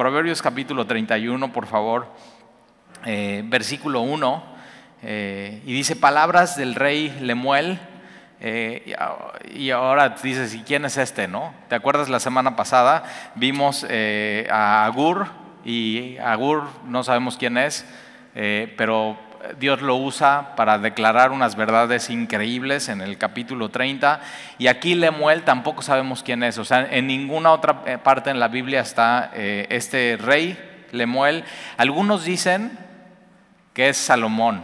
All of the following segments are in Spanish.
Proverbios capítulo 31, por favor, eh, versículo 1, eh, y dice, palabras del rey Lemuel, eh, y ahora dices, ¿y quién es este? ¿no? ¿Te acuerdas la semana pasada? Vimos a Agur, y Agur no sabemos quién es, pero Dios lo usa para declarar unas verdades increíbles en el capítulo 30. Y aquí Lemuel tampoco sabemos quién es. O sea, en ninguna otra eh, parte en la Biblia está eh, este rey, Lemuel. Algunos dicen que es Salomón.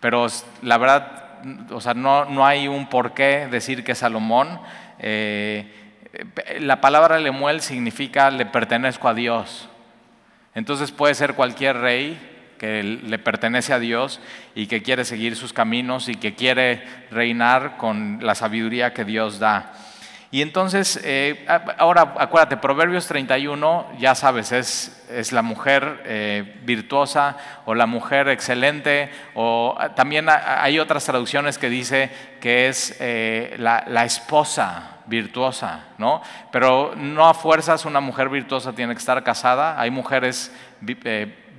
Pero la verdad, o sea, no, no hay un por qué decir que es Salomón. Eh, la palabra Lemuel significa le pertenezco a Dios. Entonces puede ser cualquier rey que le pertenece a Dios y que quiere seguir sus caminos y que quiere reinar con la sabiduría que Dios da. Y entonces, eh, ahora acuérdate, Proverbios 31, ya sabes, es, es la mujer eh, virtuosa o la mujer excelente, o ah, también hay otras traducciones que dice que es eh, la, la, esposa virtuosa, ¿no? Pero no a fuerzas una mujer virtuosa tiene que estar casada, hay mujeres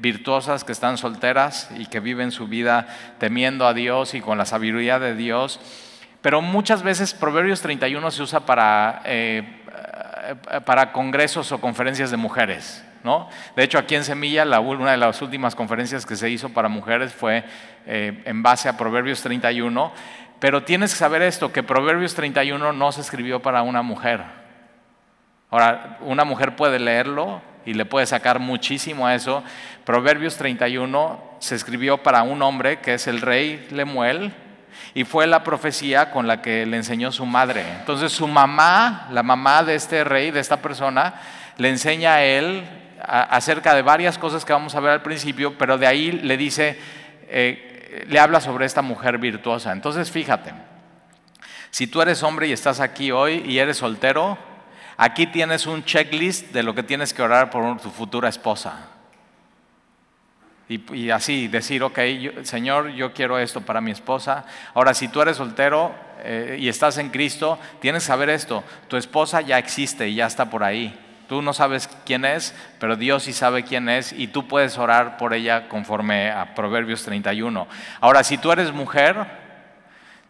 virtuosas que están solteras y que viven su vida temiendo a Dios y con la sabiduría de Dios. Pero muchas veces Proverbios 31 se usa para, eh, para congresos o conferencias de mujeres. ¿no? De hecho, aquí en Semilla, la, una de las últimas conferencias que se hizo para mujeres fue eh, en base a Proverbios 31. Pero tienes que saber esto, que Proverbios 31 no se escribió para una mujer. Ahora, una mujer puede leerlo, y le puede sacar muchísimo a eso. Proverbios 31 se escribió para un hombre que es el rey Lemuel y fue la profecía con la que le enseñó su madre. Entonces su mamá, la mamá de este rey, de esta persona, le enseña a él acerca de varias cosas que vamos a ver al principio, pero de ahí le dice, eh, le habla sobre esta mujer virtuosa. Entonces fíjate, si tú eres hombre y estás aquí hoy y eres soltero, Aquí tienes un checklist de lo que tienes que orar por tu futura esposa. Y, así decir, ok, Señor, yo quiero esto para mi esposa. Ahora, si tú eres soltero eh, y estás en Cristo, tienes que saber esto. Tu esposa ya existe y ya está por ahí. Tú no sabes quién es, pero Dios sí sabe quién es y tú puedes orar por ella conforme a Proverbios 31. Ahora, si tú eres mujer,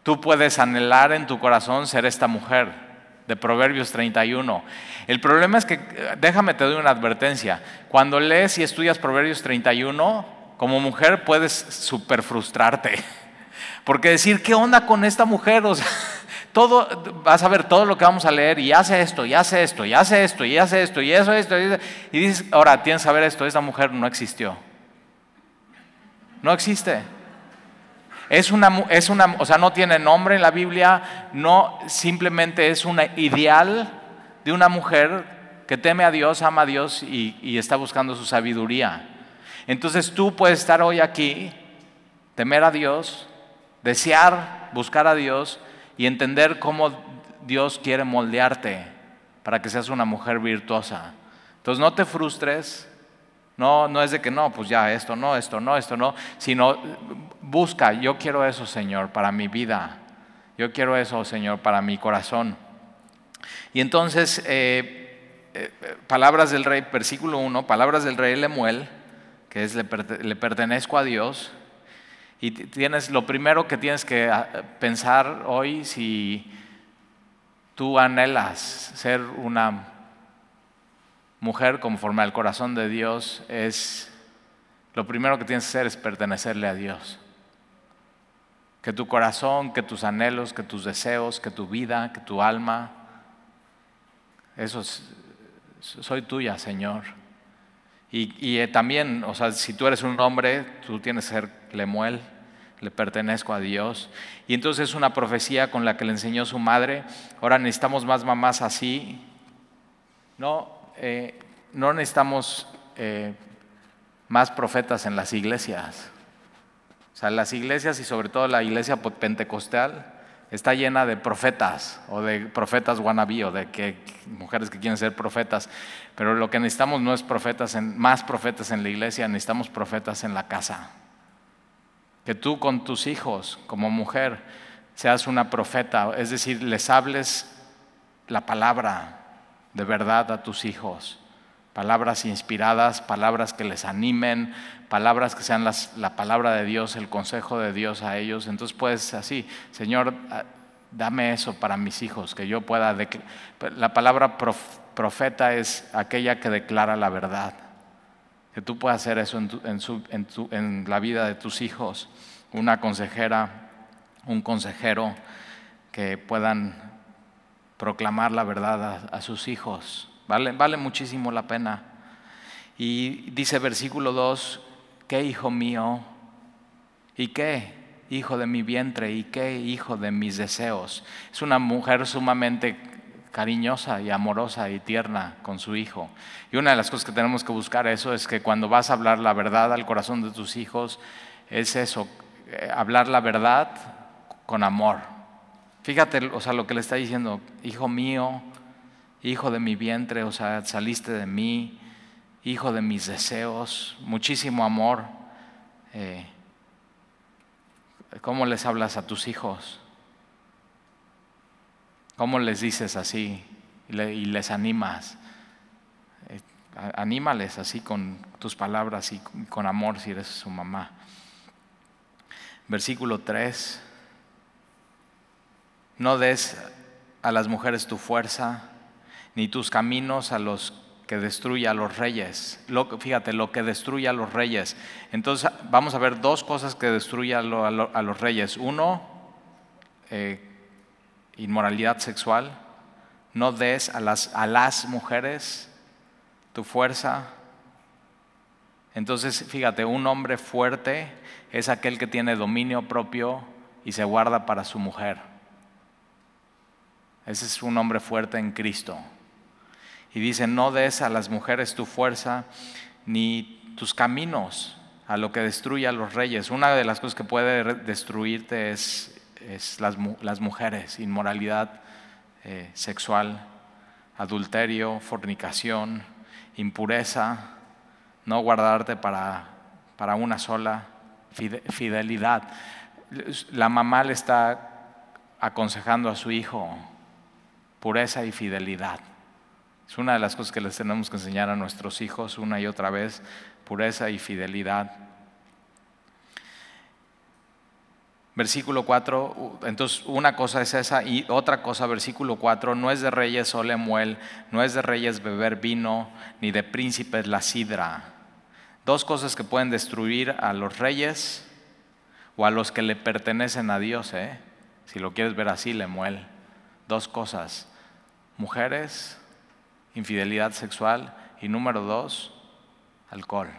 tú puedes anhelar en tu corazón ser esta mujer de Proverbios 31. El problema es que, déjame te doy una advertencia, cuando lees y estudias Proverbios 31, como mujer puedes super frustrarte, porque decir, ¿qué onda con esta mujer? O sea, todo, vas a ver todo lo que vamos a leer y hace esto, y hace esto, y hace esto, y hace esto, y eso, esto, y, y dices, ahora tienes que saber esto, esta mujer no existió. No existe. Es una, es una, o sea, no tiene nombre en la Biblia, no simplemente es un ideal de una mujer que teme a Dios, ama a Dios y, y está buscando su sabiduría. Entonces tú puedes estar hoy aquí, temer a Dios, desear buscar a Dios y entender cómo Dios quiere moldearte para que seas una mujer virtuosa. Entonces no te frustres, no, no es de que no, pues ya esto no, esto no, esto no, sino busca, yo quiero eso, Señor, para mi vida. Yo quiero eso, Señor, para mi corazón. Y entonces, eh, eh, palabras del rey, versículo 1, palabras del rey Lemuel, que es le, pertenezco a Dios. Y tienes, lo primero que tienes que ah, pensar hoy, si tú anhelas ser una mujer conforme al corazón de Dios es, lo primero que tienes que hacer es pertenecerle a Dios. Que tu corazón, que tus anhelos, que tus deseos, que tu vida, que tu alma, eso soy tuya, Señor. Y, y, eh, también, o sea, si tú eres un hombre, tú tienes que ser Lemuel, le pertenezco a Dios. Y entonces es una profecía con la que le enseñó su madre. Ahora necesitamos más mamás así. No, eh, no necesitamos eh, más profetas en las iglesias. O sea, las iglesias y sobre todo la iglesia pentecostal está llena de profetas o de profetas wannabe o de que, mujeres que quieren ser profetas. Pero lo que necesitamos no es profetas en, más profetas en la iglesia, necesitamos profetas en la casa. Que tú con tus hijos como mujer seas una profeta, es decir, les hables la palabra, de verdad a tus hijos. palabras inspiradas, palabras que les animen, palabras que sean la palabra de Dios, el consejo de Dios a ellos. Entonces puedes así, Señor, ah, dame eso para mis hijos, que yo pueda... La palabra profeta es aquella que declara la verdad. Que tú puedas hacer eso en, la vida de tus hijos. Una consejera, un consejero que puedan proclamar la verdad a, sus hijos. Vale, vale muchísimo la pena. Y dice versículo 2, ¿qué hijo mío? ¿Y qué? Hijo de mi vientre y qué hijo de mis deseos. Es una mujer sumamente cariñosa y amorosa y tierna con su hijo. Y una de las cosas que tenemos que buscar eso es que cuando vas a hablar la verdad al corazón de tus hijos, es eso, eh, hablar la verdad con amor. Fíjate, o sea, lo que le está diciendo, hijo mío, hijo de mi vientre, o sea, saliste de mí, hijo de mis deseos, muchísimo amor. Eh, ¿Cómo les hablas a tus hijos? ¿Cómo les dices así y les animas? Eh, anímales así con tus palabras y con amor si eres su mamá. Versículo 3. No des a las mujeres tu fuerza, ni tus caminos a los que destruye a los reyes. fíjate, lo que destruye a los reyes. Entonces vamos a ver dos cosas que destruyen a, los reyes. Uno, eh, inmoralidad sexual, no des a las, a las mujeres tu fuerza. Entonces, fíjate, un hombre fuerte es aquel que tiene dominio propio y se guarda para su mujer. Ese es un hombre fuerte en Cristo. Y dice, no des a las mujeres tu fuerza ni tus caminos a lo que destruye a los reyes. Una de las cosas que puede destruirte es las mujeres, inmoralidad eh, sexual, adulterio, fornicación, impureza, no guardarte para, para una sola fidelidad. La mamá le está aconsejando a su hijo pureza y fidelidad. Es una de las cosas que les tenemos que enseñar a nuestros hijos una y otra vez, pureza y fidelidad. Versículo 4, entonces una cosa es esa y otra cosa, versículo 4, no es de reyes olemuel, no es de reyes beber vino, ni de príncipes la sidra. Dos cosas que pueden destruir a los reyes o a los que le pertenecen a Dios, ¿eh? si lo quieres ver así, Lemuel. Dos cosas, mujeres, infidelidad sexual y número dos, alcohol.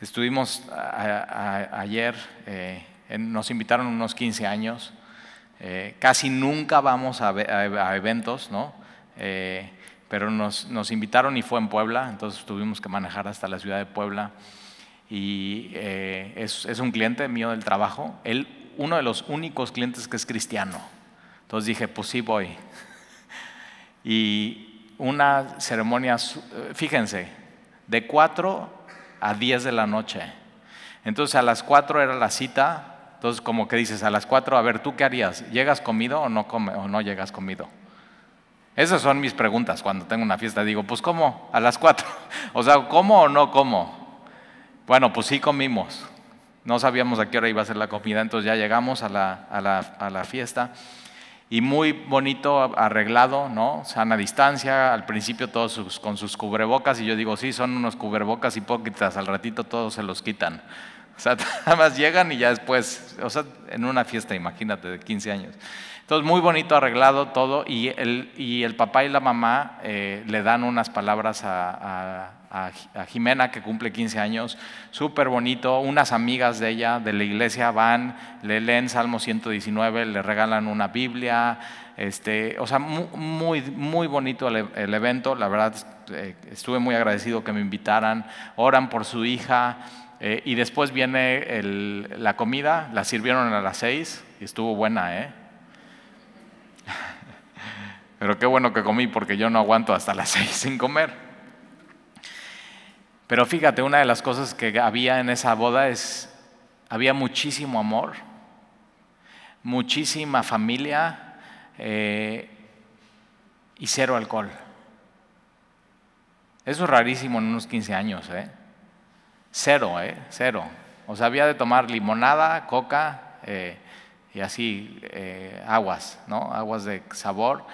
Estuvimos ayer, eh, nos invitaron unos 15 años, eh, casi nunca vamos a, eventos, ¿no? Eh, pero nos, invitaron y fue en Puebla, entonces tuvimos que manejar hasta la ciudad de Puebla. Y es, es, un cliente mío del trabajo, él, uno de los únicos clientes que es cristiano. Entonces dije, pues sí voy. y una ceremonia, fíjense, de cuatro a 10 de la noche. Entonces a las 4 era la cita, entonces como que dices, a las 4, a ver, ¿tú qué harías? ¿Llegas comido o no, come, o no llegas comido? Esas son mis preguntas cuando tengo una fiesta. Digo, pues ¿cómo? A las 4. o sea, ¿cómo o no como? Bueno, pues sí comimos. No sabíamos a qué hora iba a ser la comida, entonces ya llegamos a la, a la, a la fiesta y muy bonito arreglado, ¿no? Sana distancia, al principio todos con sus cubrebocas y yo digo, sí, son unos cubrebocas hipócritas, al ratito todos se los quitan. O sea, nada más llegan y ya después, o sea, en una fiesta, imagínate, de 15 años. Entonces, muy bonito arreglado todo y el, y el papá y la mamá eh, le dan unas palabras a, Jimena, que cumple 15 años, súper bonito. Unas amigas de ella, de la iglesia, van, le leen Salmo 119, le regalan una Biblia. Este, o sea, muy, muy bonito el, evento. La verdad, eh, estuve muy agradecido que me invitaran. Oran por su hija. Eh, y después viene la comida, la sirvieron a las seis y estuvo buena, ¿eh? Pero qué bueno que comí porque yo no aguanto hasta las seis sin comer. Pero fíjate, una de las cosas que había en esa boda es, había muchísimo amor, muchísima familia, eh, y cero alcohol. Eso es rarísimo en unos 15 años, ¿eh? Cero, ¿eh? Cero. O sea, había de tomar limonada, coca eh, y así eh, aguas, ¿no? Aguas de sabor.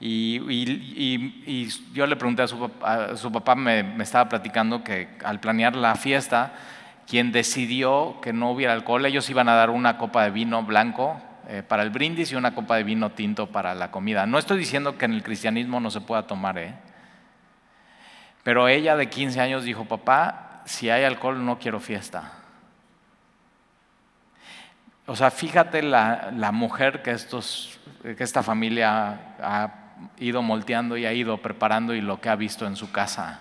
Y, yo le pregunté a su papá, me, estaba platicando que al planear la fiesta, quien decidió que no hubiera alcohol, ellos iban a dar una copa de vino blanco eh, para el brindis y una copa de vino tinto para la comida. No estoy diciendo que en el cristianismo no se pueda tomar, ¿eh? Pero ella de 15 años dijo, papá, si hay alcohol no quiero fiesta. O sea, fíjate la, la mujer que, estos, que esta familia ha ido molteando y ha ido preparando y lo que ha visto en su casa.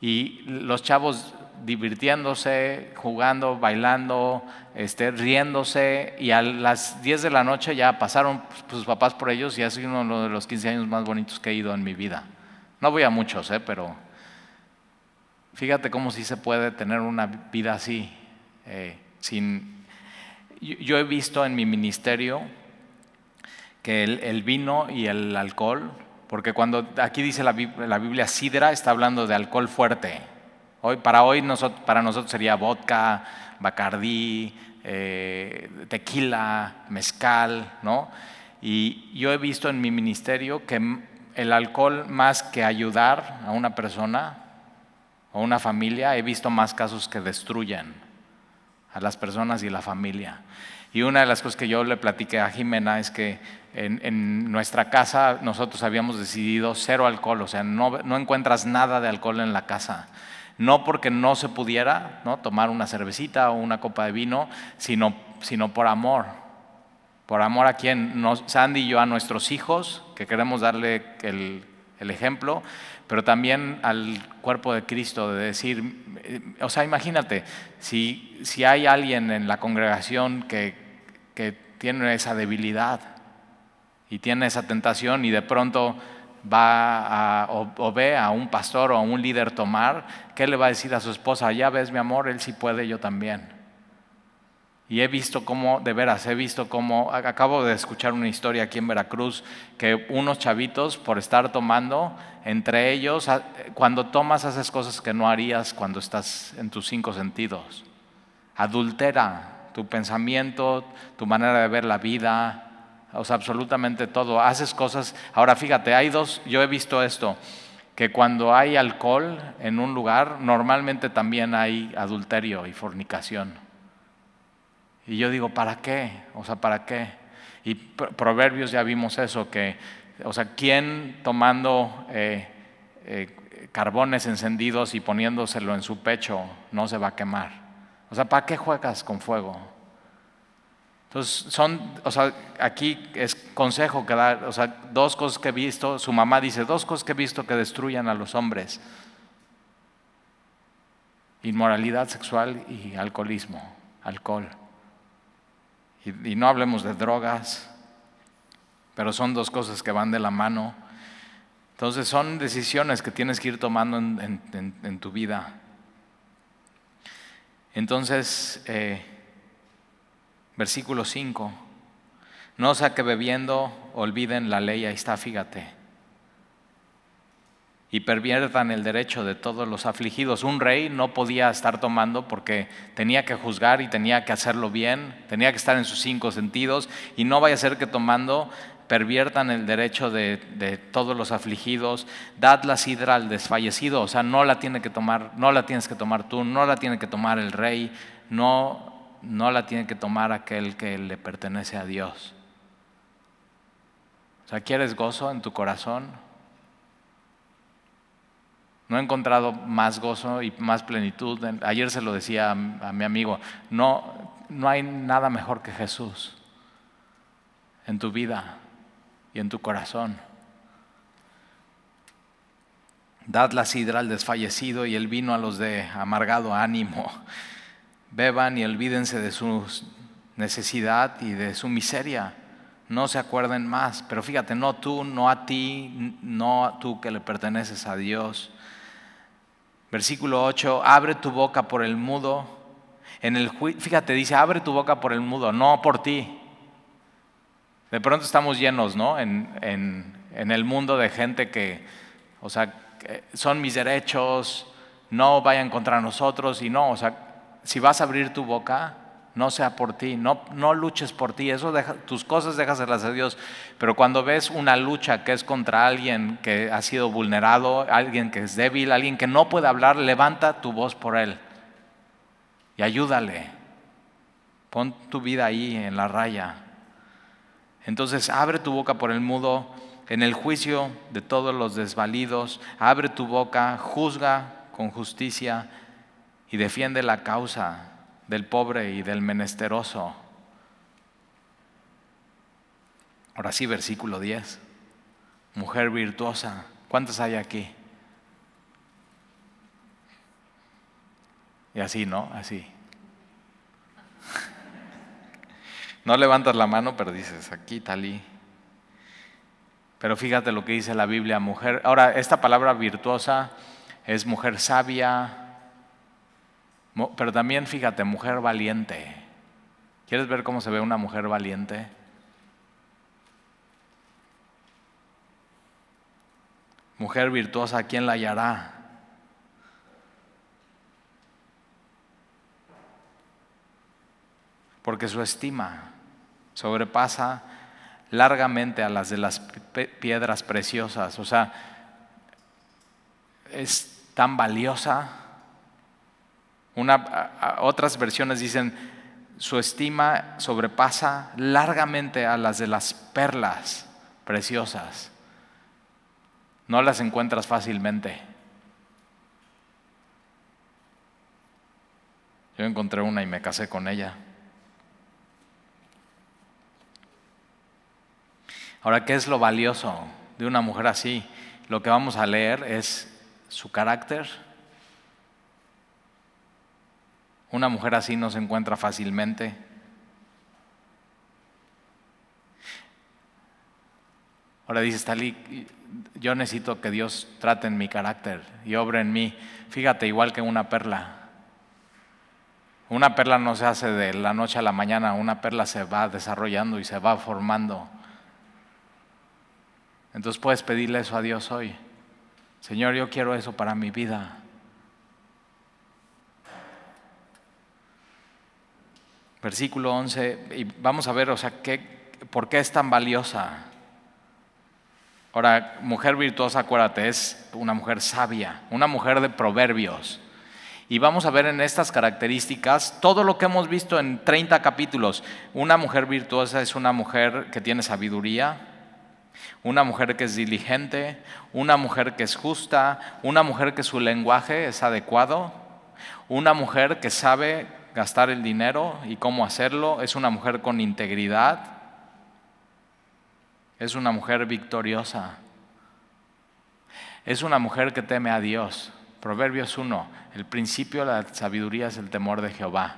Y los chavos divirtiéndose, jugando, bailando, este, riéndose, y a las 10 de la noche ya pasaron sus papás por ellos y ha sido uno de los 15 años más bonitos que he ido en mi vida. No voy a muchos, ¿eh? pero fíjate cómo sí se puede tener una vida así, eh, sin... Yo he visto en mi ministerio que el, vino y el alcohol, porque cuando aquí dice la, Biblia sidra, está hablando de alcohol fuerte. Hoy, para hoy nosotros, para nosotros sería vodka, bacardí, eh, tequila, mezcal, ¿no? Y yo he visto en mi ministerio que el alcohol, más que ayudar a una persona o una familia, he visto más casos que destruyen a las personas y la familia. Y una de las cosas que yo le platiqué a Jimena es que en, nuestra casa nosotros habíamos decidido cero alcohol, o sea, no, encuentras nada de alcohol en la casa. No porque no se pudiera ¿no? tomar una cervecita o una copa de vino, sino, sino por amor. Por amor a quien, nos, Sandy y yo, a nuestros hijos, que queremos darle el ejemplo, pero también al cuerpo de Cristo, de decir, eh, o sea, imagínate, si, si hay alguien en la congregación que, que tiene esa debilidad, y tiene esa tentación y de pronto va a, o, ve a un pastor o a un líder tomar, ¿qué le va a decir a su esposa? Ya ves, mi amor, él sí puede, yo también. Y he visto cómo, de veras, he visto cómo, acabo de escuchar una historia aquí en Veracruz, que unos chavitos, por estar tomando, entre ellos, cuando tomas haces cosas que no harías cuando estás en tus cinco sentidos. Adultera tu pensamiento, tu manera de ver la vida, o sea, absolutamente todo. Haces cosas. Ahora fíjate, hay dos, yo he visto esto, que cuando hay alcohol en un lugar, normalmente también hay adulterio y fornicación. Y yo digo, ¿para qué? O sea, ¿para qué? Y Proverbios ya vimos eso, que, o sea, ¿quién tomando eh, eh, carbones encendidos y poniéndoselo en su pecho no se va a quemar? O sea, ¿para qué juegas con fuego? Entonces, son, o sea, aquí es consejo que da, o sea, dos cosas que he visto, su mamá dice, dos cosas que he visto que destruyan a los hombres. Inmoralidad sexual y alcoholismo, alcohol. Y, no hablemos de drogas, pero son dos cosas que van de la mano. Entonces son decisiones que tienes que ir tomando en, tu vida. Entonces, eh, Versículo 5. No sea que bebiendo olviden la ley, ahí está, fíjate. Y perviertan el derecho de todos los afligidos. Un rey no podía estar tomando porque tenía que juzgar y tenía que hacerlo bien, tenía que estar en sus cinco sentidos y no vaya a ser que tomando perviertan el derecho de, de, todos los afligidos, dad la sidra al desfallecido, o sea, no la tiene que tomar, no la tienes que tomar tú, no la tiene que tomar el rey, no no la tiene que tomar aquel que le pertenece a Dios. O sea, ¿quieres gozo en tu corazón? No he encontrado más gozo y más plenitud. Ayer se lo decía a, mi amigo, no, no hay nada mejor que Jesús en tu vida y en tu corazón. Dad la sidra al desfallecido y el vino a los de amargado ánimo beban y olvídense de su necesidad y de su miseria. No se acuerden más. Pero fíjate, no tú, no a ti, no a tú que le perteneces a Dios. Versículo 8, abre tu boca por el mudo. En el fíjate, dice, abre tu boca por el mudo, no por ti. De pronto estamos llenos, ¿no? En, en el mundo de gente que, o sea, son mis derechos, no vayan contra nosotros y no, o sea, si vas a abrir tu boca, no sea por ti, no, no luches por ti, eso tus cosas déjaselas a Dios, pero cuando ves una lucha que es contra alguien que ha sido vulnerado, alguien que es débil, alguien que no puede hablar, levanta tu voz por él y ayúdale, pon tu vida ahí en la raya. Entonces abre tu boca por el mudo, en el juicio de todos los desvalidos, abre tu boca, juzga con justicia y defiende la causa del pobre y del menesteroso. Ahora sí, versículo 10. Mujer virtuosa. ¿Cuántas hay aquí? Y así, ¿no? Así. No levantas la mano, pero dices, aquí, talí. Pero fíjate lo que dice la Biblia, mujer. Ahora, esta palabra virtuosa es mujer sabia, pero también fíjate, mujer valiente. ¿Quieres ver cómo se ve una mujer valiente? Mujer virtuosa, ¿quién la hallará? Porque su estima sobrepasa largamente a las de las piedras preciosas. O sea, es tan valiosa. Una, otras versiones dicen, su estima sobrepasa largamente a las de las perlas preciosas. No las encuentras fácilmente. Yo encontré una y me casé con ella. Ahora, ¿qué es lo valioso de una mujer así? Lo que vamos a leer es su carácter. Una mujer así no se encuentra fácilmente. Ahora dice Stali, yo necesito que Dios trate en mi carácter y obre en mí. Fíjate, igual que una perla. Una perla no se hace de la noche a la mañana, una perla se va desarrollando y se va formando. Entonces puedes pedirle eso a Dios hoy. Señor, yo quiero eso para mi vida. Versículo 11, y vamos a ver, o sea, ¿qué, ¿por qué es tan valiosa? Ahora, mujer virtuosa, acuérdate, es una mujer sabia, una mujer de proverbios. Y vamos a ver en estas características todo lo que hemos visto en 30 capítulos. Una mujer virtuosa es una mujer que tiene sabiduría, una mujer que es diligente, una mujer que es justa, una mujer que su lenguaje es adecuado, una mujer que sabe gastar el dinero y cómo hacerlo, es una mujer con integridad, es una mujer victoriosa, es una mujer que teme a Dios. Proverbios 1, el principio de la sabiduría es el temor de Jehová.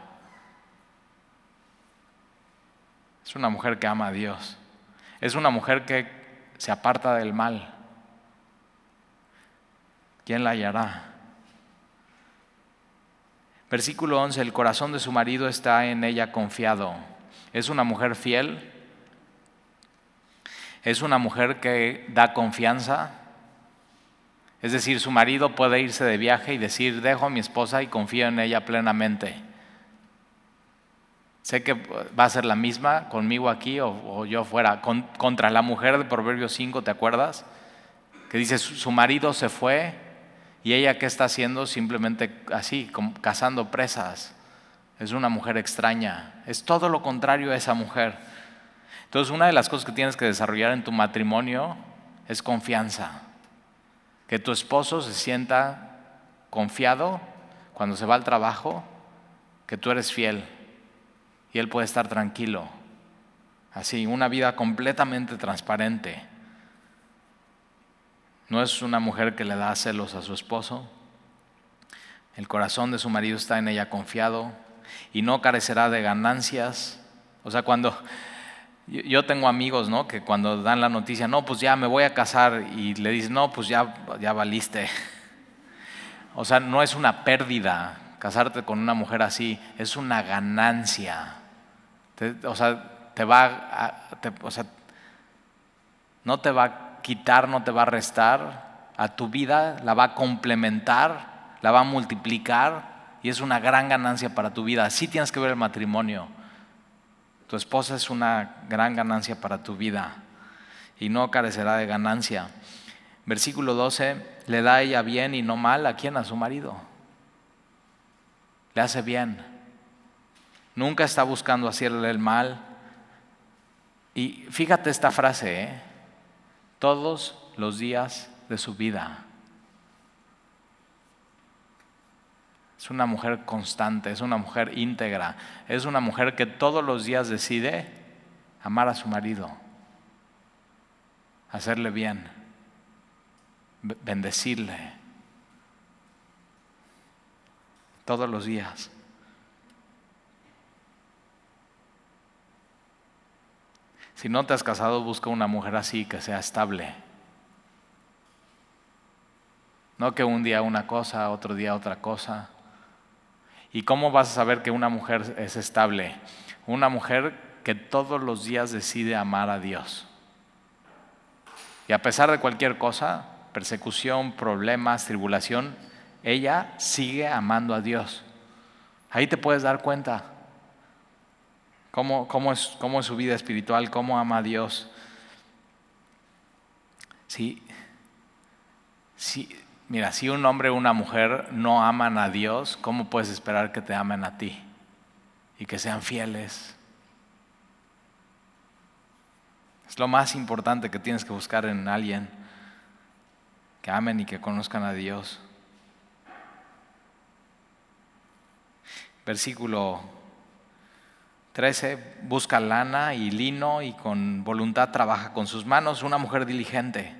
Es una mujer que ama a Dios. Es una mujer que se aparta del mal. ¿Quién la hallará? Versículo 11, el corazón de su marido está en ella confiado. Es una mujer fiel. Es una mujer que da confianza. Es decir, su marido puede irse de viaje y decir, dejo a mi esposa y confío en ella plenamente. Sé que va a ser la misma conmigo aquí o, yo fuera. contra la mujer de Proverbios 5, ¿te acuerdas? Que dice, su, marido se fue y ella qué está haciendo simplemente así, cazando presas. Es una mujer extraña. Es todo lo contrario a esa mujer. Entonces una de las cosas que tienes que desarrollar en tu matrimonio es confianza. Que tu esposo se sienta confiado cuando se va al trabajo, que tú eres fiel y él puede estar tranquilo. Así, una vida completamente transparente. No es una mujer que le da celos a su esposo. El corazón de su marido está en ella confiado y no carecerá de ganancias. O sea, cuando yo tengo amigos, ¿no? Que cuando dan la noticia, no, pues ya me voy a casar y le dicen, no, pues ya, ya valiste. O sea, no es una pérdida casarte con una mujer así, es una ganancia o sea, te va a, o sea, no te va quitar, no te va a restar a tu vida, la va a complementar, la va a multiplicar y es una gran ganancia para tu vida. Así tienes que ver el matrimonio. Tu esposa es una gran ganancia para tu vida y no carecerá de ganancia. Versículo 12, le da ella bien y no mal a quién? A su marido. Le hace bien. Nunca está buscando hacerle el mal. Y fíjate esta frase, ¿eh? Todos los días de su vida. Es una mujer constante, es una mujer íntegra, es una mujer que todos los días decide amar a su marido, hacerle bien, bendecirle, todos los días. Si no te has casado, busca una mujer así, que sea estable. No que un día una cosa, otro día otra cosa. ¿Y cómo vas a saber que una mujer es estable? Una mujer que todos los días decide amar a Dios. Y a pesar de cualquier cosa, persecución, problemas, tribulación, ella sigue amando a Dios. Ahí te puedes dar cuenta cómo, es, cómo es su vida espiritual, cómo ama a Dios. Sí, sí, mira, si un hombre o una mujer no aman a Dios, ¿cómo puedes esperar que te amen a ti y que sean fieles? Es lo más importante que tienes que buscar en alguien, que amen y que conozcan a Dios. Versículo 13, busca lana y lino y con voluntad trabaja con sus manos, una mujer diligente.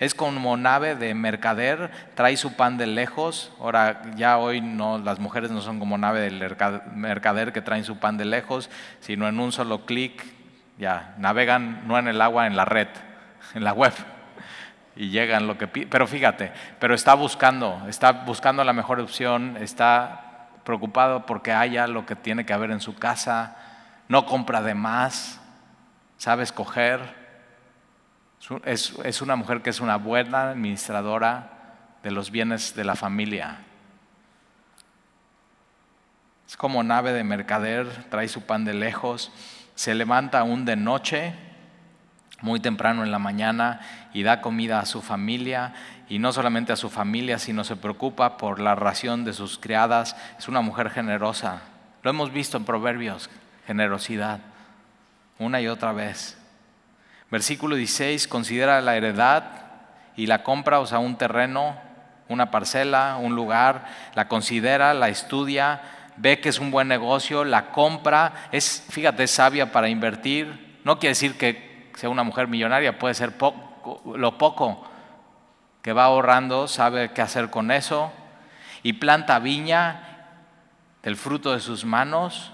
Es como nave de mercader, trae su pan de lejos. Ahora ya hoy no, las mujeres no son como nave del mercader que traen su pan de lejos, sino en un solo clic ya navegan no en el agua, en la red, en la web y llegan lo que pero fíjate, pero está buscando, está buscando la mejor opción, está preocupado porque haya lo que tiene que haber en su casa, no compra de más, sabe escoger. Es, una mujer que es una buena administradora de los bienes de la familia. Es como nave de mercader, trae su pan de lejos, se levanta aún de noche, muy temprano en la mañana, y da comida a su familia y no solamente a su familia, sino se preocupa por la ración de sus criadas. Es una mujer generosa. Lo hemos visto en Proverbios, generosidad, una y otra vez. Versículo 16, considera la heredad y la compra, o sea, un terreno, una parcela, un lugar, la considera, la estudia, ve que es un buen negocio, la compra, es, fíjate, sabia para invertir. No quiere decir que sea una mujer millonaria, puede ser lo poco, que va ahorrando, sabe qué hacer con eso, y planta viña del fruto de sus manos.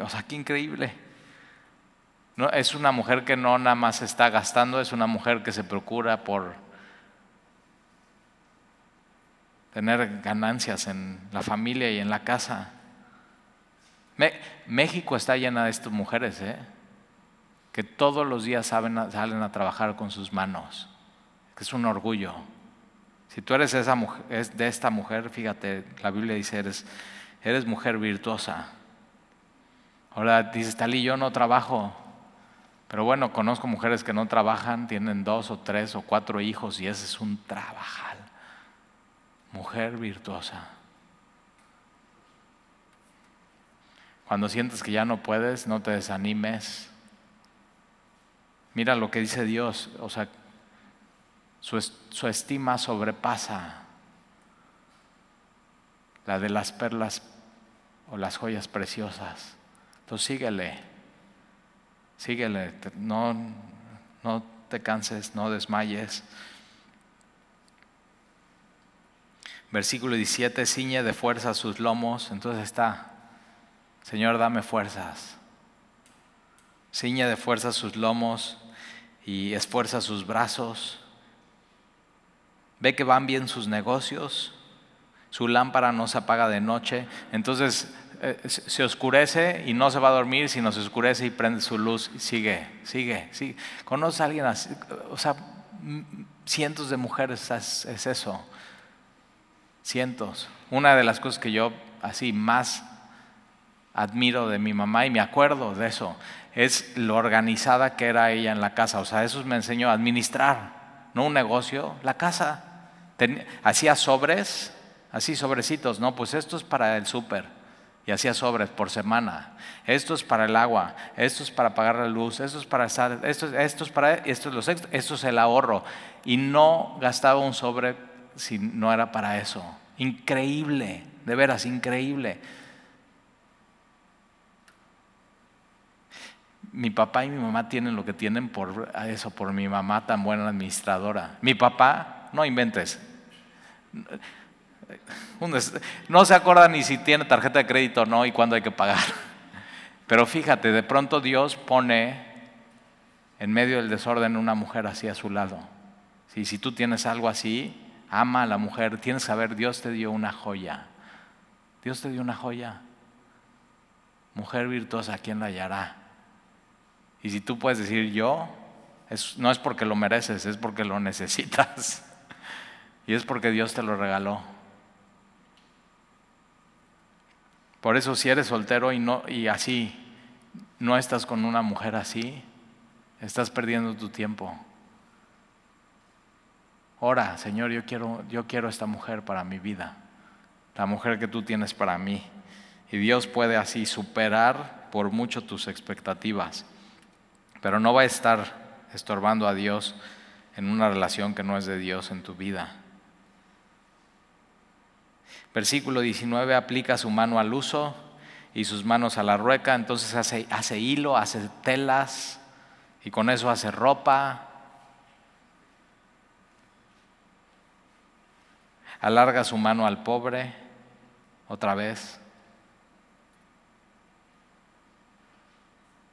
o sea, qué increíble. No, es una mujer que no nada más está gastando, es una mujer que se procura por tener ganancias en la familia y en la casa. México está llena de estas mujeres, ¿eh? que todos los días salen a trabajar con sus manos, que es un orgullo. Si tú eres esa mujer, de esta mujer, fíjate, la Biblia dice, eres, eres mujer virtuosa. Ahora dices, Talí, yo no trabajo, pero bueno, conozco mujeres que no trabajan, tienen dos o tres o cuatro hijos y ese es un trabajal. Mujer virtuosa. Cuando sientes que ya no puedes, no te desanimes. Mira lo que dice Dios, o sea, su, su estima sobrepasa la de las perlas o las joyas preciosas. Entonces síguele, síguele, no, no te canses, no desmayes. Versículo 17, ciñe de fuerza sus lomos, entonces está, Señor, dame fuerzas. Ciñe de fuerza sus lomos y esfuerza sus brazos. Ve que van bien sus negocios. Su lámpara no se apaga de noche. Entonces eh, se oscurece y no se va a dormir, sino se oscurece y prende su luz y sigue, sigue, sigue. ¿Conoce a alguien así? O sea, cientos de mujeres es, es eso. Cientos. Una de las cosas que yo así más admiro de mi mamá y me acuerdo de eso es lo organizada que era ella en la casa. O sea, eso me enseñó a administrar, no un negocio, la casa. hacía sobres, así sobrecitos, no, pues esto es para el súper. Y hacía sobres por semana. Esto es para el agua, esto es para pagar la luz, esto es para estar, esto, esto es para, esto es, los, esto es el ahorro. Y no gastaba un sobre si no era para eso. Increíble, de veras, increíble. Mi papá y mi mamá tienen lo que tienen por eso, por mi mamá tan buena administradora. Mi papá, no inventes. No se acuerda ni si tiene tarjeta de crédito o no y cuándo hay que pagar. Pero fíjate, de pronto Dios pone en medio del desorden una mujer así a su lado. Si, si tú tienes algo así, ama a la mujer, tienes que saber, Dios te dio una joya. Dios te dio una joya. Mujer virtuosa, ¿quién la hallará? Y si tú puedes decir yo, no es porque lo mereces, es porque lo necesitas. Y es porque Dios te lo regaló. Por eso si eres soltero y, no, y así no estás con una mujer así, estás perdiendo tu tiempo. Ora, Señor, yo quiero, yo quiero esta mujer para mi vida, la mujer que tú tienes para mí. Y Dios puede así superar por mucho tus expectativas pero no va a estar estorbando a Dios en una relación que no es de Dios en tu vida. Versículo 19, aplica su mano al uso y sus manos a la rueca, entonces hace, hace hilo, hace telas y con eso hace ropa. Alarga su mano al pobre, otra vez.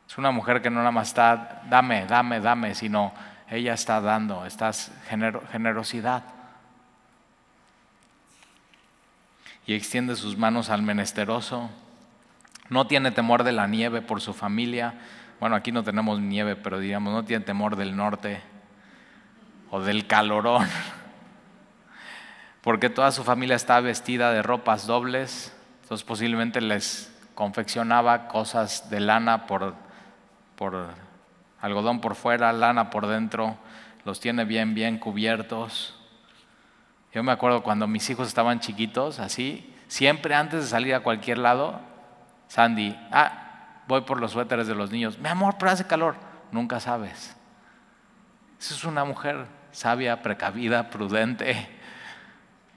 Es una mujer que no nada más está, dame, dame, dame, sino ella está dando, está generosidad. Y extiende sus manos al menesteroso. No tiene temor de la nieve por su familia. Bueno, aquí no tenemos nieve, pero digamos, no tiene temor del norte o del calorón. Porque toda su familia está vestida de ropas dobles. Entonces posiblemente les confeccionaba cosas de lana por por algodón por fuera, lana por dentro, los tiene bien, bien cubiertos. Yo me acuerdo cuando mis hijos estaban chiquitos, así, siempre antes de salir a cualquier lado, Sandy, ah, voy por los suéteres de los niños, mi amor, pero hace calor, nunca sabes. Esa es una mujer sabia, precavida, prudente.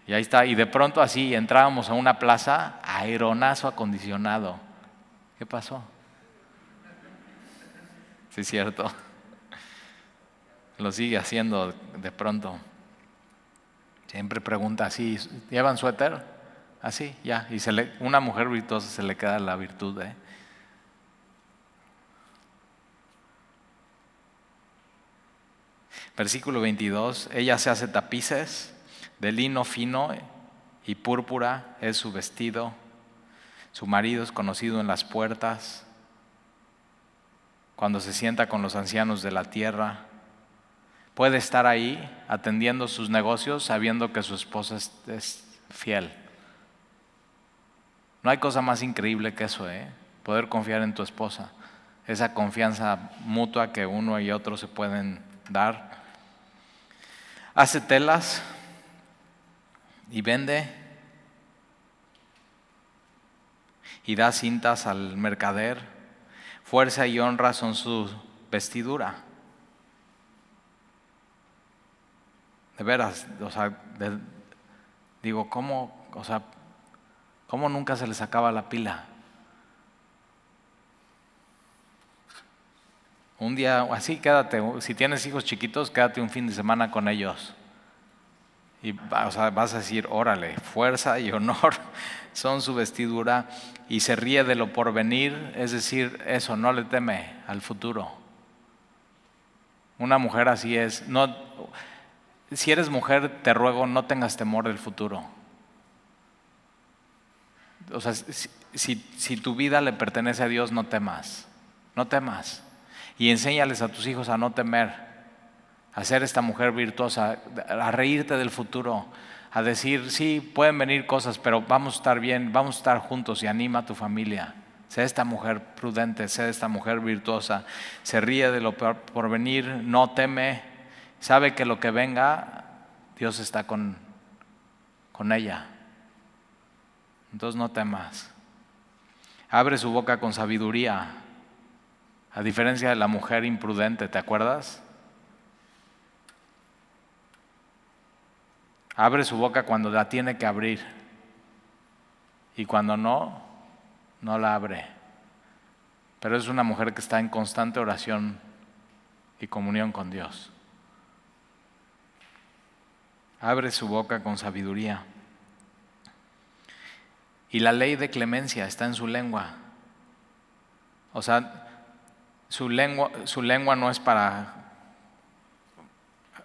Y ahí está, y de pronto así entrábamos a una plaza, aeronazo acondicionado. ¿Qué pasó? Sí, es cierto. Lo sigue haciendo de pronto. Siempre pregunta así, ¿llevan suéter? Así, ya. Y se le, una mujer virtuosa se le queda la virtud. ¿eh? Versículo 22, ella se hace tapices de lino fino y púrpura es su vestido. Su marido es conocido en las puertas cuando se sienta con los ancianos de la tierra. Puede estar ahí atendiendo sus negocios sabiendo que su esposa es, fiel. No hay cosa más increíble que eso, ¿eh? poder confiar en tu esposa. Esa confianza mutua que uno y otro se pueden dar. Hace telas y vende y da cintas al mercader Fuerza y honra son su vestidura. De veras, o sea, digo, ¿cómo, o sea, ¿cómo nunca se les acaba la pila? Un día, así quédate, si tienes hijos chiquitos, quédate un fin de semana con ellos. Y vas a decir, órale, fuerza y honor son su vestidura y se ríe de lo porvenir, es decir, eso, no le teme al futuro. Una mujer así es. No, si eres mujer, te ruego, no tengas temor del futuro. O sea, si, si tu vida le pertenece a Dios, no temas, no temas. Y enséñales a tus hijos a no temer, a ser esta mujer virtuosa, a reírte del futuro, a decir, sí, pueden venir cosas, pero vamos a estar bien, vamos a estar juntos y anima a tu familia. Sé esta mujer prudente, sé esta mujer virtuosa, se ríe de lo por venir, no teme, sabe que lo que venga, Dios está con, con ella. Entonces no temas. Abre su boca con sabiduría, a diferencia de la mujer imprudente, ¿te acuerdas? Abre su boca cuando la tiene que abrir y cuando no, no la abre. Pero es una mujer que está en constante oración y comunión con Dios. Abre su boca con sabiduría. Y la ley de clemencia está en su lengua. O sea, su lengua, su lengua no es para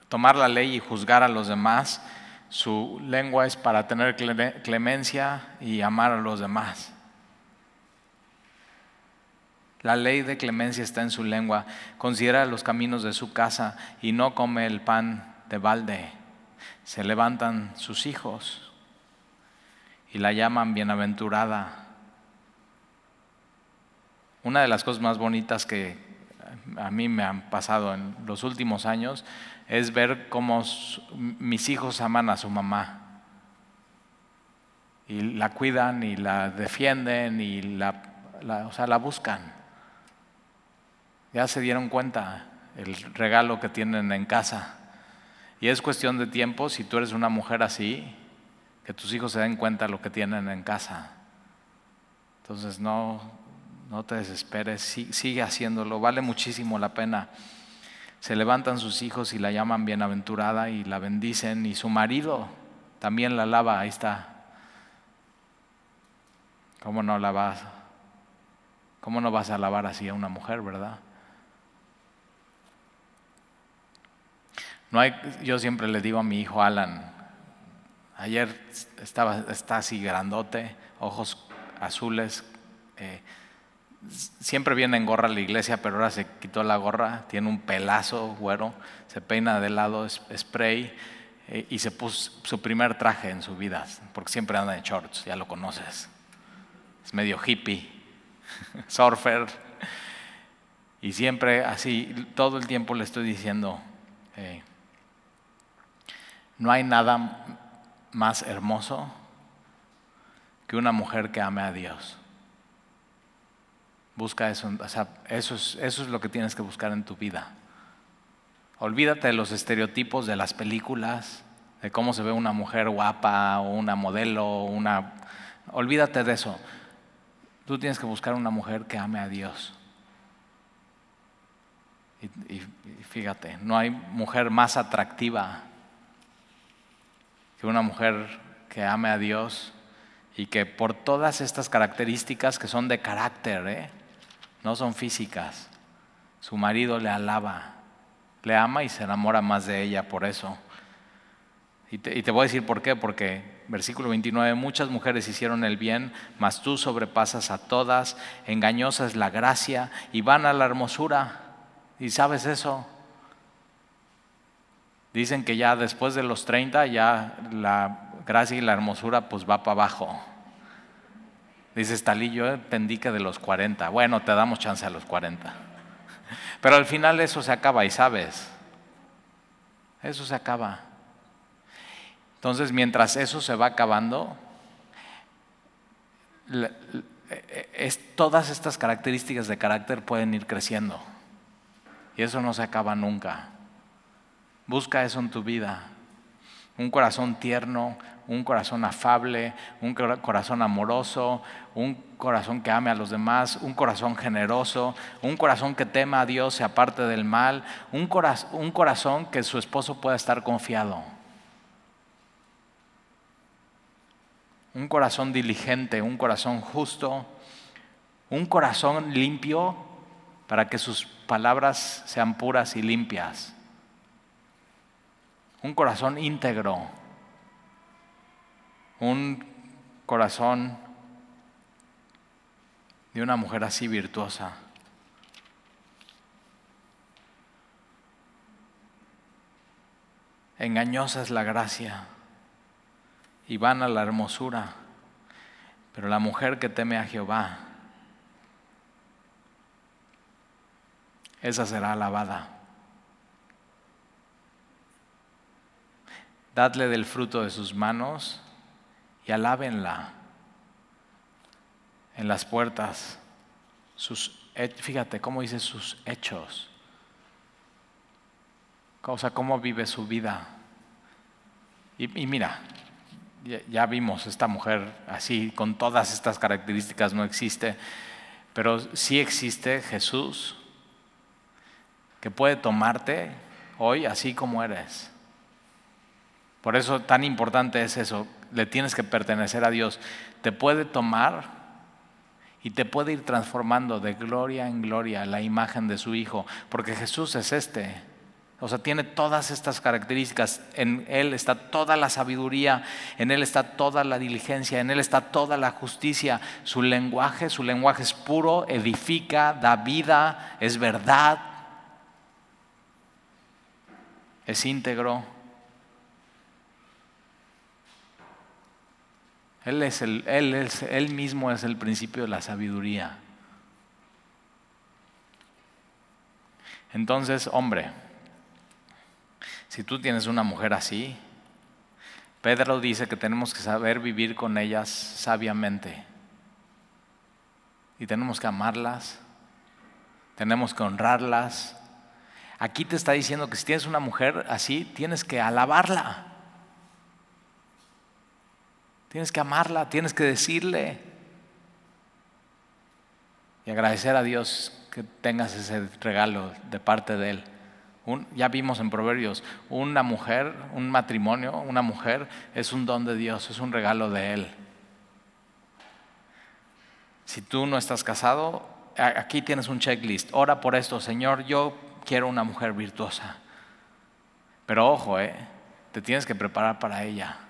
tomar la ley y juzgar a los demás, su lengua es para tener clemencia y amar a los demás. La ley de clemencia está en su lengua. Considera los caminos de su casa y no come el pan de balde. Se levantan sus hijos y la llaman bienaventurada. Una de las cosas más bonitas que a mí me han pasado en los últimos años es ver cómo mis hijos aman a su mamá. Y la cuidan y la defienden y la, o sea, la buscan. Ya se dieron cuenta el regalo que tienen en casa. Y es cuestión de tiempo, si tú eres una mujer así, que tus hijos se den cuenta lo que tienen en casa. Entonces no, no te desesperes, sigue haciéndolo, vale muchísimo la pena se levantan sus hijos y la llaman bienaventurada y la bendicen y su marido también la alaba, ahí está. ¿Cómo no la vas? ¿Cómo no vas a alabar así a una mujer, verdad? No hay, yo siempre le digo a mi hijo Alan, ayer estaba, está así grandote, ojos azules, eh, siempre viene en gorra a la iglesia, pero ahora se quitó la gorra, tiene un pelazo güero, se peina de lado, spray, eh, y se puso su primer traje en su vida, porque siempre anda en shorts, ya lo conoces. Es medio hippie, surfer, y siempre así, todo el tiempo le estoy diciendo, eh, no hay nada más hermoso que una mujer que ame a Dios. Busca eso, o sea, eso es, eso es lo que tienes que buscar en tu vida. Olvídate de los estereotipos de las películas, de cómo se ve una mujer guapa o una modelo, una... Olvídate de eso. Tú tienes que buscar una mujer que ame a Dios. Y, y, fíjate, no hay mujer más atractiva que una mujer que ame a Dios y que por todas estas características que son de carácter, ¿eh? No son físicas. Su marido le alaba, le ama y se enamora más de ella por eso. Y te, voy a decir por qué, porque versículo 29, muchas mujeres hicieron el bien, mas tú sobrepasas a todas, engañosa es la gracia y van a la hermosura. ¿Y sabes eso? Dicen que ya después de los 30 ya la gracia y la hermosura pues va para abajo. Dices, Talí, yo pendí que de los 40. Bueno, te damos chance a los 40. Pero al final eso se acaba y sabes, eso se acaba. Entonces, mientras eso se va acabando, es, todas estas características de carácter pueden ir creciendo. Y eso no se acaba nunca. Busca eso en tu vida. Un corazón tierno, un corazón afable, un corazón amoroso, un corazón que ame a los demás, un corazón generoso, un corazón que tema a Dios, se aparte del mal, un, un corazón que su esposo pueda estar confiado. Un corazón diligente, un corazón justo, un corazón limpio para que sus palabras sean puras y limpias. Un corazón íntegro un corazón de una mujer así virtuosa. Engañosa es la gracia y vana la hermosura, pero la mujer que teme a Jehová, esa será alabada. Dadle del fruto de sus manos y alábenla en las puertas. Sus, fíjate cómo dice sus hechos. O sea, cómo vive su vida. Y, mira, ya, ya, vimos, esta mujer así, con todas estas características, no existe, pero sí existe Jesús, que puede tomarte hoy así como eres. Por eso tan importante es eso, le tienes que pertenecer a Dios. Te puede tomar y te puede ir transformando de gloria en gloria la imagen de su Hijo, porque Jesús es este. O sea, tiene todas estas características. En Él está toda la sabiduría, en Él está toda la diligencia, en Él está toda la justicia. Su lenguaje, su lenguaje es puro, edifica, da vida, es verdad, es íntegro. Él, es el, él, es, él mismo es el principio de la sabiduría. Entonces, hombre, si tú tienes una mujer así, Pedro dice que tenemos que saber vivir con ellas sabiamente. Y tenemos que amarlas, tenemos que honrarlas. Aquí te está diciendo que si tienes una mujer así, tienes que alabarla. Tienes que amarla, tienes que decirle. Y agradecer a Dios que tengas ese regalo de parte de Él. ya vimos en Proverbios, una mujer, un matrimonio, una mujer es un don de Dios, es un regalo de Él. Si tú no estás casado, aquí tienes un checklist. Ora por esto, Señor, yo quiero una mujer virtuosa. Pero ojo, eh, te tienes que preparar para ella.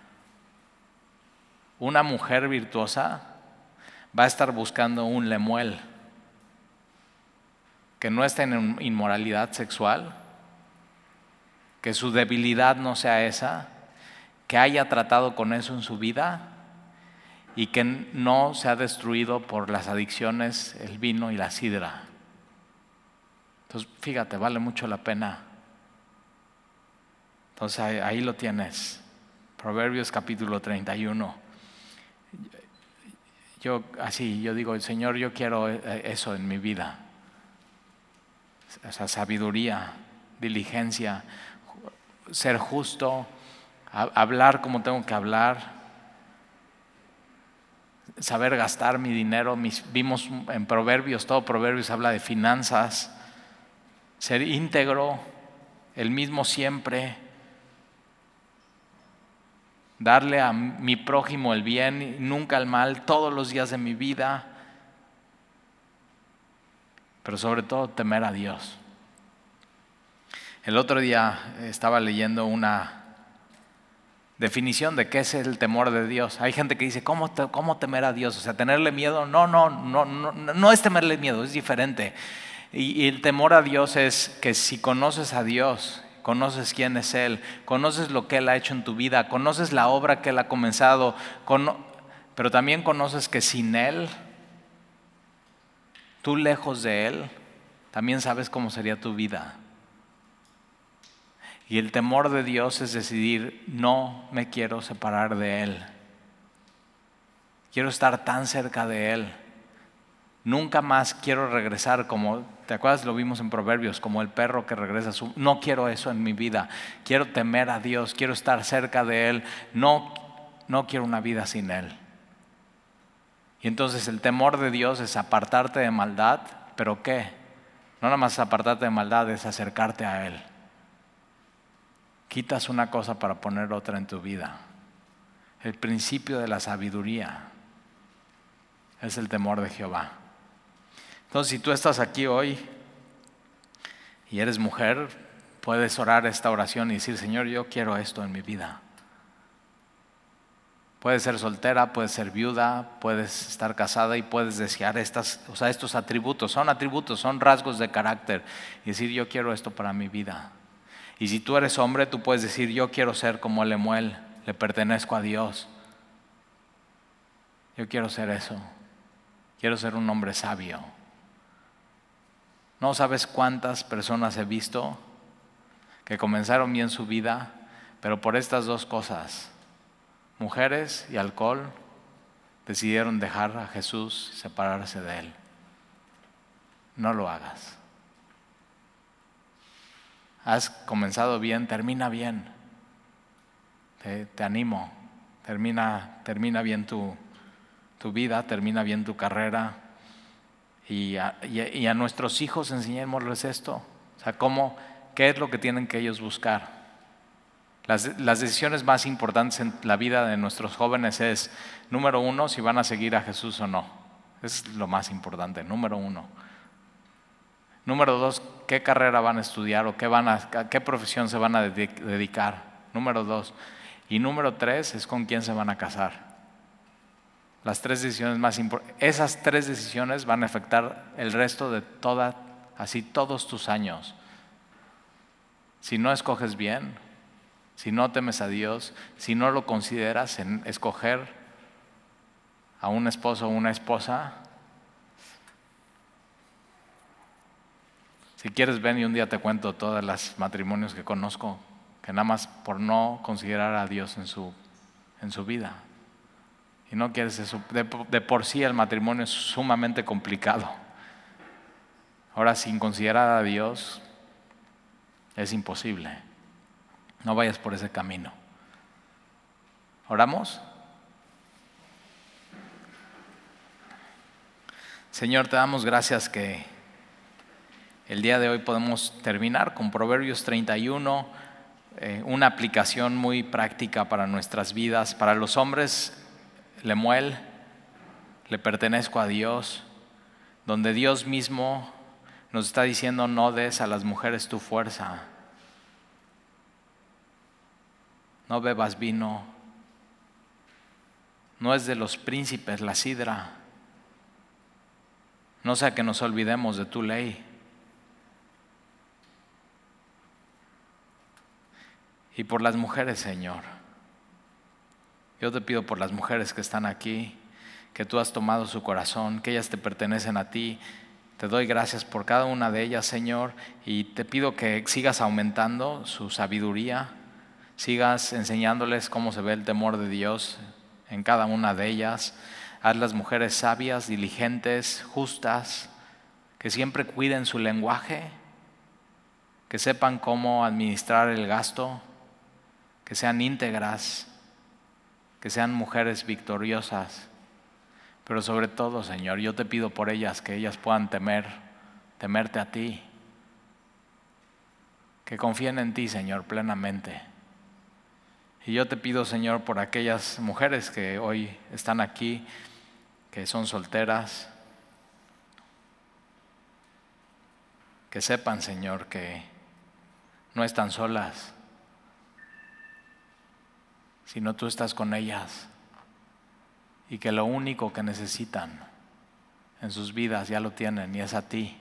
Una mujer virtuosa va a estar buscando un lemuel que no esté en inmoralidad sexual, que su debilidad no sea esa, que haya tratado con eso en su vida y que no se ha destruido por las adicciones, el vino y la sidra. Entonces, fíjate, vale mucho la pena. Entonces ahí, lo tienes. Proverbios capítulo 31 yo así, yo digo, Señor, yo quiero eh, eso en mi vida. Esa sabiduría, diligencia, ser justo, hablar como tengo que hablar, saber gastar mi dinero. vimos en Proverbios, todo Proverbios habla de finanzas, ser íntegro, el mismo siempre darle a mi prójimo el bien, nunca el mal, todos los días de mi vida, pero sobre todo temer a Dios. El otro día estaba leyendo una definición de qué es el temor de Dios. Hay gente que dice, ¿cómo, cómo temer a Dios? O sea, tenerle miedo. No, no, no, no, no es temerle miedo, es diferente. y el temor a Dios es que si conoces a Dios conoces quién es Él, conoces lo que Él ha hecho en tu vida, conoces la obra que Él ha comenzado, pero también conoces que sin Él, tú lejos de Él, también sabes cómo sería tu vida. Y el temor de Dios es decidir, no me quiero separar de Él. Quiero estar tan cerca de Él Nunca más quiero regresar como, ¿te acuerdas? Lo vimos en Proverbios, como el perro que regresa. Su, no quiero eso en mi vida. Quiero temer a Dios, quiero estar cerca de Él. No, no quiero una vida sin Él. Y entonces el temor de Dios es apartarte de maldad, pero ¿qué? No nada más apartarte de maldad, es acercarte a Él. Quitas una cosa para poner otra en tu vida. El principio de la sabiduría es el temor de Jehová. Entonces, si tú estás aquí hoy y eres mujer, puedes orar esta oración y decir, Señor, yo quiero esto en mi vida. Puedes ser soltera, puedes ser viuda, puedes estar casada y puedes desear estas, o sea, estos atributos. Son atributos, son rasgos de carácter. Y decir, yo quiero esto para mi vida. Y si tú eres hombre, tú puedes decir, yo quiero ser como Lemuel, le pertenezco a Dios. Yo quiero ser eso. Quiero ser un hombre sabio. No sabes cuántas personas he visto que comenzaron bien su vida, pero por estas dos cosas mujeres y alcohol, decidieron dejar a Jesús y separarse de Él. No lo hagas. Has comenzado bien, termina bien. Te, animo. Termina, termina bien tu, tu, vida, termina bien tu carrera. Y a, y a nuestros hijos enseñémosles esto. O sea, cómo, qué es lo que tienen que ellos buscar. Las, decisiones más importantes en la vida de nuestros jóvenes es, número uno, si van a seguir a Jesús o no. Es lo más importante, número uno. Número dos, qué carrera van a estudiar o qué, van a, qué profesión se van a dedicar. Número dos. Y número tres es con quién se van a casar. Las tres decisiones más importantes. Esas tres decisiones van a afectar el resto de toda, así todos tus años. Si no escoges bien, si no temes a Dios, si no lo consideras en escoger a un esposo o una esposa, si quieres ven y un día te cuento todos los matrimonios que conozco, que nada más por no considerar a Dios en su, en su vida. Y no quieres eso. De, por sí el matrimonio es sumamente complicado. Ahora, sin considerar a Dios, es imposible. No vayas por ese camino. ¿Oramos? Señor, te damos gracias que el día de hoy podemos terminar con Proverbios 31, eh, una aplicación muy práctica para nuestras vidas. Para los hombres, Lemuel, le pertenezco a Dios, donde Dios mismo nos está diciendo no des a las mujeres tu fuerza. No bebas vino, no es de los príncipes la sidra, no sea que nos olvidemos de tu ley. Y por las mujeres, Señor, yo te pido por las mujeres que están aquí, que tú has tomado su corazón, que ellas te pertenecen a ti. Te doy gracias por cada una de ellas, Señor, y te pido que sigas aumentando su sabiduría, sigas enseñándoles cómo se ve el temor de Dios en cada una de ellas. Haz las mujeres sabias, diligentes, justas, que siempre cuiden su lenguaje, que sepan cómo administrar el gasto, que sean íntegras, que sean mujeres victoriosas. Pero sobre todo, Señor, yo te pido por ellas que ellas puedan temer, temerte a ti, que confíen en ti, Señor, plenamente y yo te pido, Señor, por aquellas mujeres que hoy están aquí, que son solteras, que sepan, Señor, que no están solas, sino tú estás con ellas y que lo único que necesitan en sus vidas ya lo tienen y es a ti.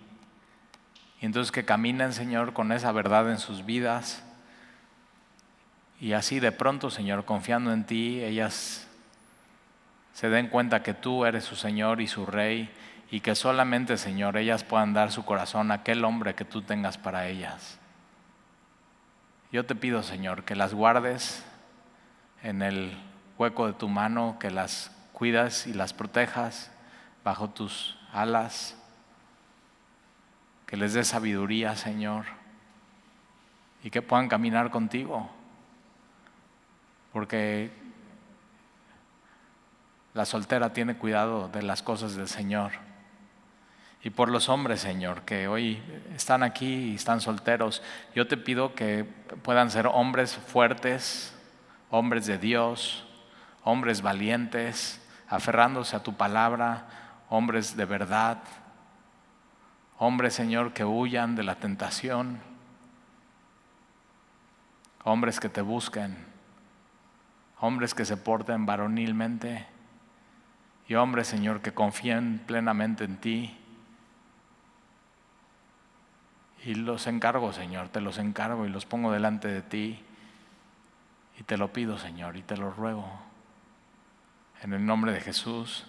Y entonces que caminen, Señor, con esa verdad en sus vidas y así de pronto, Señor, confiando en ti, ellas se den cuenta que tú eres su Señor y su Rey y que solamente, Señor, ellas puedan dar su corazón a aquel hombre que tú tengas para ellas. Yo te pido, Señor, que las guardes en el hueco de tu mano, que las cuidas y las protejas bajo tus alas, que les des sabiduría, Señor, y que puedan caminar contigo porque la soltera tiene cuidado de las cosas del Señor. Y por los hombres, Señor, que hoy están aquí y están solteros, yo te pido que puedan ser hombres fuertes, hombres de Dios, hombres valientes, aferrándose a tu palabra, hombres de verdad, hombres, Señor, que huyan de la tentación, hombres que te busquen hombres que se porten varonilmente y hombres, Señor, que confíen plenamente en ti. Y los encargo, Señor, te los encargo y los pongo delante de ti. Y te lo pido, Señor, y te lo ruego. En el nombre de Jesús.